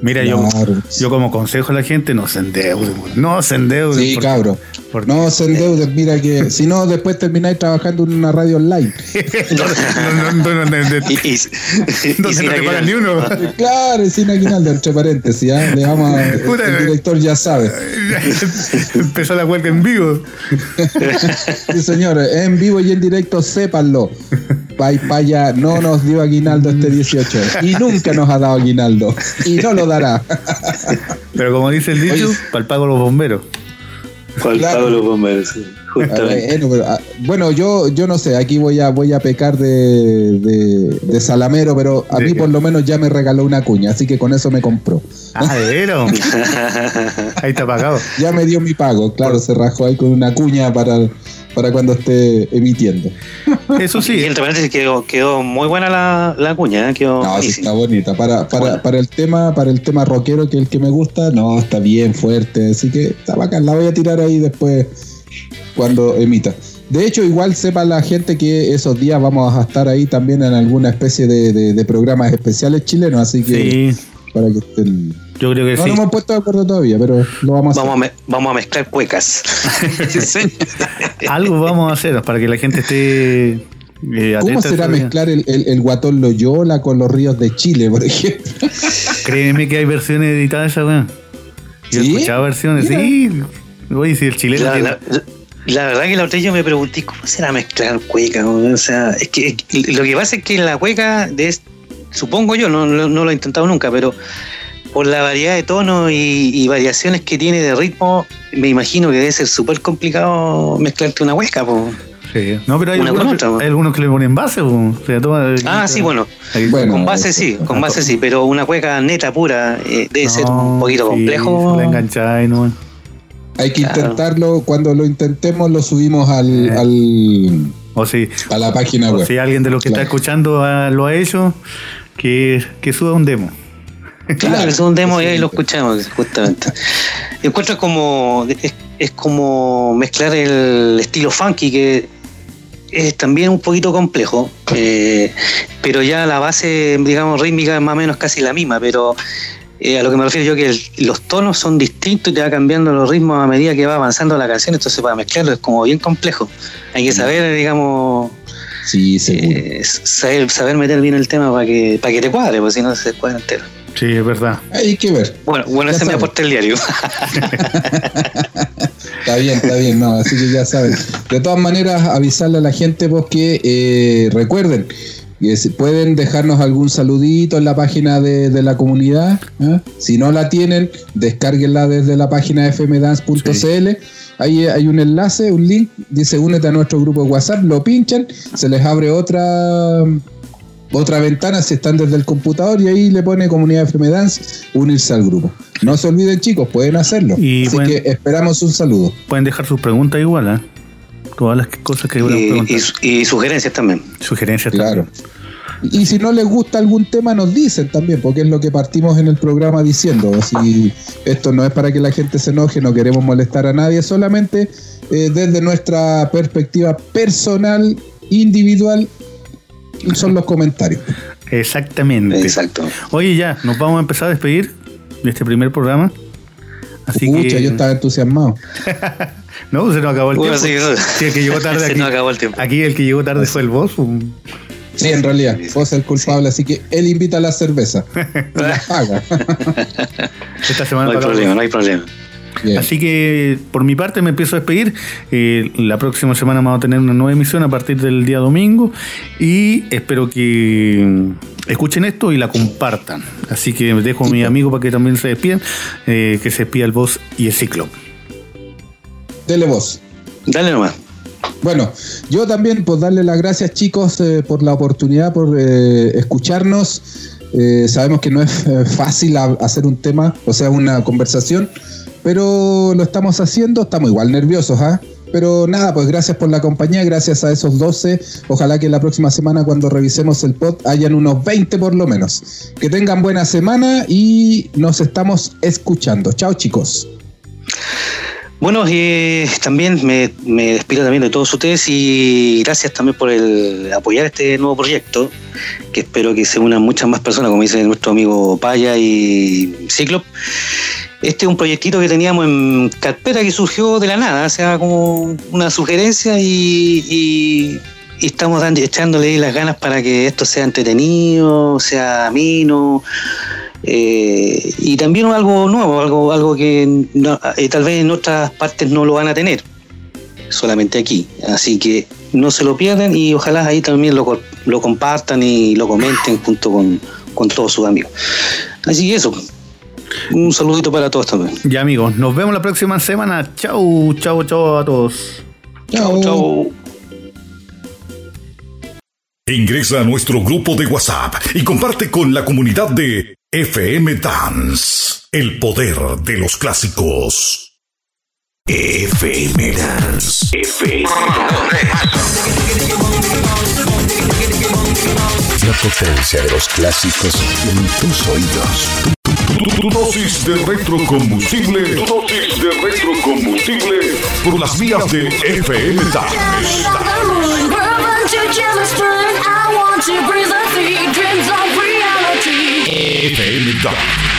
Mira, yo, Claro. yo como consejo a la gente, no se endeuden, no se endeuden. Sí, porque- cabro. Porque- No se endeuden, mira que si no, después termináis trabajando en una radio online. no, no, te pagan ni uno. Claro, y sin aguinaldo, entre paréntesis, ¿ah? Le vamos a- Puta, el director ya sabe. Empezó la huelga en vivo. Sí, señores, en vivo y en directo, sépanlo. Pay Paya no nos dio aguinaldo este 18 y nunca nos ha dado aguinaldo y no lo dará. Pero como dice el dicho, Oye. para el pago de los bomberos. ¿Cuál Claro. pago de los bomberos? Justamente. Bueno, pero, ah, bueno, yo, yo no sé, aquí voy a, voy a pecar de, de, de salamero, pero a ¿De mí qué? por lo menos ya me regaló una cuña, así que con eso me compró. Ah, de veras. Ahí está pagado. Ya me dio mi pago, claro, se rajó ahí con una cuña para, para cuando esté emitiendo. Eso Y sí. entre paréntesis quedó, quedó muy buena la, la cuña, ¿eh? quedó No, sí está bonita. Para, para, Bueno. para el tema, para el tema rockero, que es el que me gusta, no, está bien fuerte. Así que está bacán. La voy a tirar ahí después cuando emita. De hecho, igual sepa la gente que esos días vamos a estar ahí también en alguna especie de, de- de programas especiales chilenos, así que Sí, para que estén. Yo creo que No sí. nos hemos puesto de acuerdo todavía, pero lo vamos a hacer. Vamos a, me- vamos a mezclar cuecas. Algo vamos a hacer para que la gente esté eh, ¿Cómo será a mezclar el, el, el guatón Loyola con los ríos de Chile, por ejemplo? Créeme que hay versiones editadas de esa weá. Yo he escuchado versiones, Mira. sí. Oye, si el chileno La, tiene- la- la verdad que la otra vez yo me pregunté, ¿cómo será mezclar cueca? O sea, es que, es lo que pasa es que la cueca, de, supongo yo, no, no- no lo he intentado nunca, pero por la variedad de tonos y, y variaciones que tiene de ritmo, me imagino que debe ser súper complicado mezclarte una hueca. po. Sí. No, pero hay Una con algunos, otra, que, hay algunos que le ponen base. O sea, toma- Ah, sí, bueno, Ahí- Bueno, con base eso, sí, con base sí, pero una cueca neta pura eh, debe ser un poquito sí, complejo. se la engancháis, no. Hay que Claro. intentarlo. Cuando lo intentemos, lo subimos al, Eh. al, O si, a la página o web. si alguien de los que está escuchando ah, lo ha hecho, que, que suba un demo. Claro, es un demo y ahí lo escuchamos, justamente. Encuentro como. Es, es como mezclar el estilo funky, que es también un poquito complejo, eh, pero ya la base, digamos, rítmica es más o menos casi la misma, pero eh, a lo que me refiero yo que el- los tonos son distintos y te va cambiando los ritmos a medida que va avanzando la canción, entonces para mezclarlo es como bien complejo. Hay que saber, digamos, Sí, eh, saber, saber meter bien el tema para que, para que te cuadre, porque si no se cuadra entero. Sí, es verdad. Hay que ver. Bueno, bueno, ese me aporta el diario. Está bien, está bien, no, así que ya saben. De todas maneras, avisarle a la gente pues que eh, recuerden que si pueden dejarnos algún saludito en la página de, de la comunidad. ¿eh? Si no la tienen, descárguenla desde la página fmdance.cl. Ahí hay un enlace, un link, dice únete a nuestro grupo de WhatsApp, lo pinchan, se les abre otra otra ventana si están desde el computador y ahí le pone comunidad FM Dance, unirse al grupo. No se olviden chicos, pueden hacerlo. Y Así que esperamos un saludo. Pueden dejar sus preguntas igual, ¿eh? Todas las cosas que quieran y, preguntar. y y sugerencias también. Sugerencias Claro. también. Y si no les gusta algún tema, nos dicen también, porque es lo que partimos en el programa diciendo. Si esto no es para que la gente se enoje, no queremos molestar a nadie, solamente eh, desde nuestra perspectiva personal, individual, son los comentarios. Exactamente. Exacto. Oye, ya, nos vamos a empezar a despedir de este primer programa. Así Pucha, que. yo estaba entusiasmado. No, se nos acabó el Bueno, tiempo. sí, eso- Sí, el que llegó tarde Se aquí. nos acabó el tiempo. Aquí el que llegó tarde fue el boss. Sí, en realidad, vos el culpable, así que él invita a la cerveza. La paga. Esta semana No hay problema, no hay problema. Bien. Así que por mi parte me empiezo a despedir. Eh, la próxima semana vamos a tener una nueva emisión a partir del día domingo y espero que escuchen esto y la compartan. Así que dejo a mi amigo para que también se despidan, eh, que se despida el boss y el ciclo. Dele voz. Dale nomás. Bueno, yo también pues darle las gracias chicos eh, por la oportunidad, por eh, escucharnos. Eh, sabemos que no es fácil a- hacer un tema, o sea, una conversación, pero lo estamos haciendo, estamos igual nerviosos, ¿ah? Pero nada, pues gracias por la compañía, gracias a esos 12. Ojalá que la próxima semana cuando revisemos el pod hayan unos 20 por lo menos. Que tengan buena semana y nos estamos escuchando. Chao chicos. Bueno, eh, también me, me despido también de todos ustedes y gracias también por el apoyar este nuevo proyecto, que espero que se unan muchas más personas, como dice nuestro amigo Paya y Ciclop. Este es un proyectito que teníamos en carpeta que surgió de la nada, o sea, como una sugerencia y, estamos dando, echándole las ganas para que esto sea entretenido, sea ameno, eh, y también algo nuevo, algo, algo que eh, tal vez en otras partes no lo van a tener, solamente aquí. Así que no se lo pierdan y ojalá ahí también lo, lo compartan y lo comenten junto con, con todos sus amigos. Así que eso, un saludito para todos también. Ya amigos, nos vemos la próxima semana. Chau, chau, chau a todos. Chao, chao. Ingresa a nuestro grupo de WhatsApp y comparte con la comunidad de FM Dance, el poder de los clásicos. FM Dance. FM La potencia de los clásicos en tus oídos. Tu, dosis de retrocombustible. Dosis de retrocombustible por las vías de FM. FM.